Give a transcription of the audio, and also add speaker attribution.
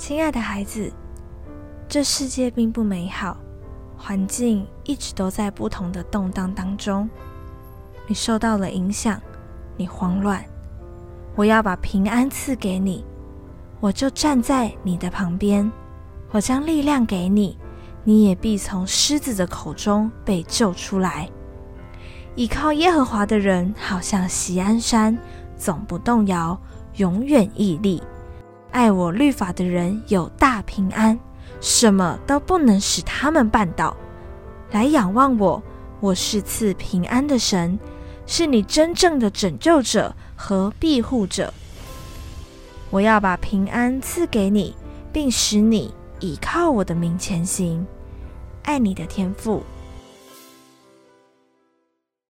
Speaker 1: 亲爱的孩子，这世界并不美好，环境一直都在不同的动荡当中。你受到了影响，你慌乱。我要把平安赐给你，我就站在你的旁边。我将力量给你，你也必从狮子的口中被救出来。倚靠耶和华的人，好像锡安山，总不动摇，永远屹立。爱我律法的人有大平安，什么都不能使他们绊倒。来仰望我，我是赐平安的神，是你真正的拯救者和庇护者。我要把平安赐给你，并使你倚靠我的名前行。爱你的天赋